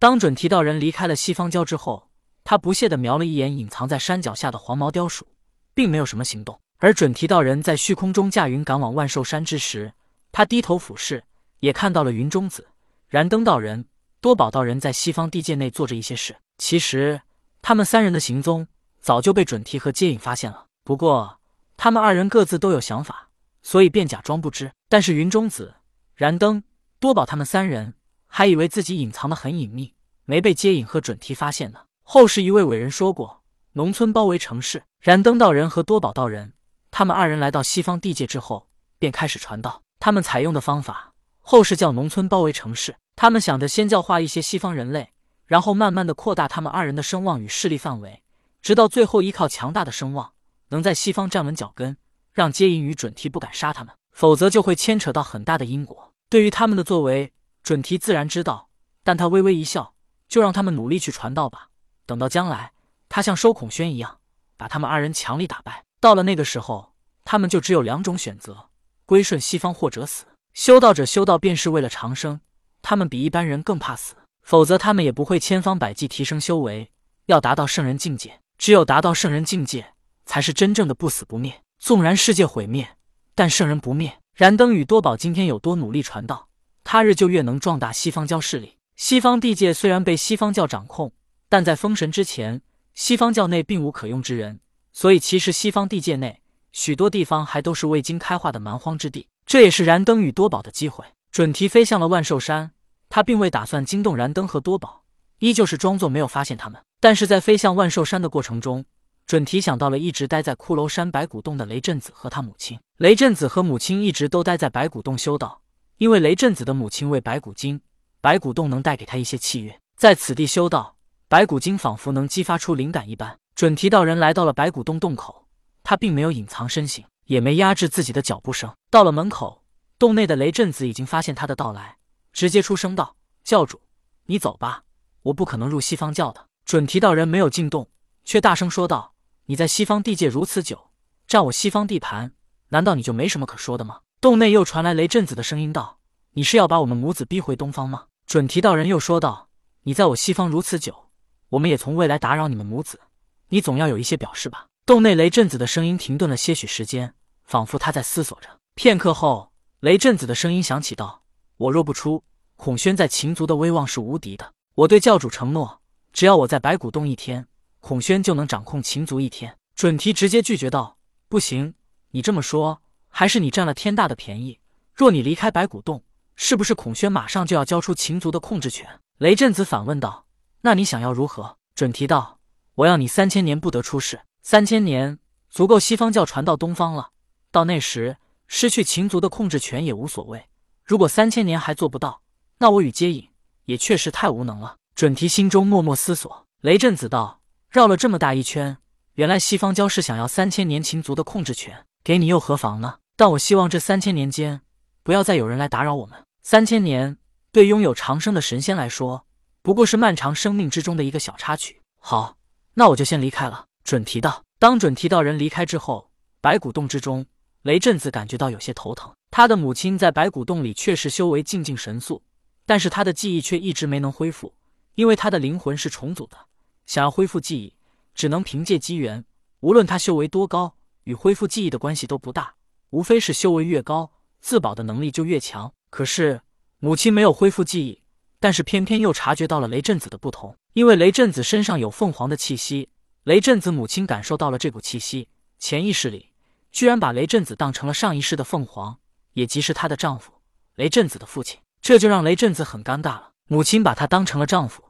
当准提道人离开了西方礁之后，他不屑地瞄了一眼隐藏在山脚下的黄毛雕鼠，并没有什么行动。而准提道人在虚空中驾云赶往万寿山之时，他低头俯视，也看到了云中子、燃灯道人、多宝道人在西方地界内做着一些事。其实，他们三人的行踪早就被准提和接引发现了。不过，他们二人各自都有想法，所以便假装不知。但是云中子、燃灯、多宝他们三人。还以为自己隐藏的很隐秘，没被接引和准提发现呢。后世一位伟人说过：“农村包围城市。”燃灯道人和多宝道人，他们二人来到西方地界之后，便开始传道。他们采用的方法，后世叫农村包围城市。他们想着先教化一些西方人类，然后慢慢的扩大他们二人的声望与势力范围，直到最后依靠强大的声望，能在西方站稳脚跟，让接引与准提不敢杀他们，否则就会牵扯到很大的因果。对于他们的作为。准提自然知道，但他微微一笑，就让他们努力去传道吧。等到将来，他像收孔宣一样，把他们二人强力打败。到了那个时候，他们就只有两种选择：归顺西方或者死。修道者修道便是为了长生，他们比一般人更怕死，否则他们也不会千方百计提升修为，要达到圣人境界。只有达到圣人境界，才是真正的不死不灭。纵然世界毁灭，但圣人不灭。燃灯与多宝今天有多努力传道？他日就越能壮大西方教势力。西方地界虽然被西方教掌控，但在封神之前，西方教内并无可用之人，所以其实西方地界内许多地方还都是未经开化的蛮荒之地。这也是燃灯与多宝的机会。准提飞向了万寿山，他并未打算惊动燃灯和多宝，依旧是装作没有发现他们。但是在飞向万寿山的过程中，准提想到了一直待在骷髅山白骨洞的雷震子和他母亲。雷震子和母亲一直都待在白骨洞修道。因为雷震子的母亲为白骨精，白骨洞能带给他一些契约，在此地修道，白骨精仿佛能激发出灵感一般。准提道人来到了白骨洞洞口，他并没有隐藏身形，也没压制自己的脚步声。到了门口，洞内的雷震子已经发现他的到来，直接出声道：“教主，你走吧，我不可能入西方教的。”准提道人没有进洞，却大声说道：“你在西方地界如此久，占我西方地盘，难道你就没什么可说的吗？”洞内又传来雷震子的声音道：“你是要把我们母子逼回东方吗？”准提道人又说道：“你在我西方如此久，我们也从未来打扰你们母子，你总要有一些表示吧？”洞内雷震子的声音停顿了些许时间，仿佛他在思索着。片刻后，雷震子的声音响起道：“我若不出，孔宣在秦族的威望是无敌的。我对教主承诺，只要我在白骨洞一天，孔宣就能掌控秦族一天。”准提直接拒绝道：“不行，你这么说。”还是你占了天大的便宜。若你离开白骨洞，是不是孔宣马上就要交出秦族的控制权？雷震子反问道：“那你想要如何？”准提道：“我要你三千年不得出世。三千年足够西方教传到东方了。到那时，失去秦族的控制权也无所谓。如果三千年还做不到，那我与接引也确实太无能了。”准提心中默默思索。雷震子道：“绕了这么大一圈，原来西方教是想要三千年秦族的控制权。”给你又何妨呢？但我希望这三千年间，不要再有人来打扰我们。三千年对拥有长生的神仙来说，不过是漫长生命之中的一个小插曲。好，那我就先离开了。准提道。当准提道人离开之后，白骨洞之中，雷震子感觉到有些头疼。他的母亲在白骨洞里确实修为进境神速，但是他的记忆却一直没能恢复，因为他的灵魂是重组的，想要恢复记忆，只能凭借机缘。无论他修为多高。与恢复记忆的关系都不大，无非是修为越高，自保的能力就越强。可是母亲没有恢复记忆，但是偏偏又察觉到了雷震子的不同，因为雷震子身上有凤凰的气息。雷震子母亲感受到了这股气息，潜意识里居然把雷震子当成了上一世的凤凰，也即是她的丈夫，雷震子的父亲。这就让雷震子很尴尬了。母亲把他当成了丈夫，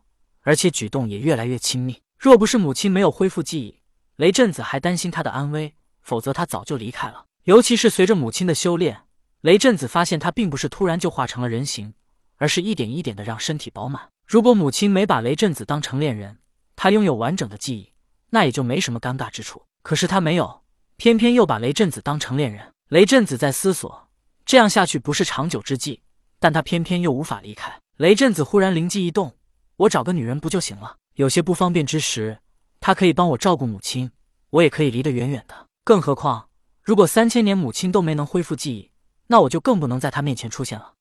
而且举动也越来越亲密。若不是母亲没有恢复记忆，雷震子还担心他的安危。否则他早就离开了。尤其是随着母亲的修炼，雷震子发现他并不是突然就化成了人形，而是一点一点的让身体饱满。如果母亲没把雷震子当成恋人，他拥有完整的记忆，那也就没什么尴尬之处。可是他没有，偏偏又把雷震子当成恋人。雷震子在思索，这样下去不是长久之计，但他偏偏又无法离开。雷震子忽然灵机一动，我找个女人不就行了？有些不方便之时，她可以帮我照顾母亲，我也可以离得远远的。更何况，如果三千年母亲都没能恢复记忆，那我就更不能在她面前出现了。